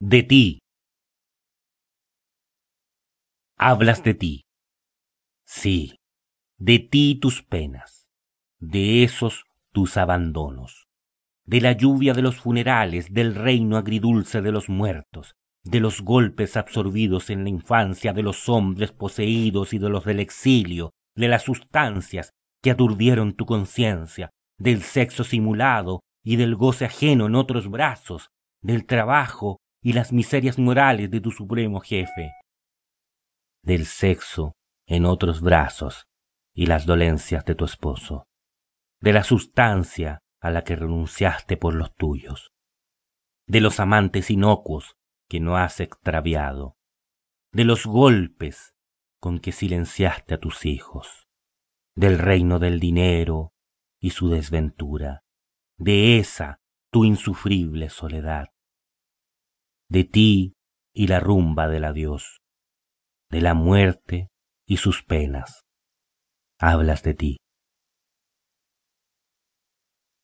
de ti. Hablas de ti. Sí, de ti tus penas, de esos tus abandonos, de la lluvia de los funerales, del reino agridulce de los muertos, de los golpes absorbidos en la infancia de los hombres poseídos y de los del exilio, de las sustancias que aturdieron tu conciencia, del sexo simulado y del goce ajeno en otros brazos, del trabajo y las miserias morales de tu supremo jefe, del sexo en otros brazos y las dolencias de tu esposo, de la sustancia a la que renunciaste por los tuyos, de los amantes inocuos que no has extraviado, de los golpes con que silenciaste a tus hijos, del reino del dinero y su desventura, de esa tu insufrible soledad, de ti y la rumba del adiós, de la muerte y sus penas. Hablas de ti.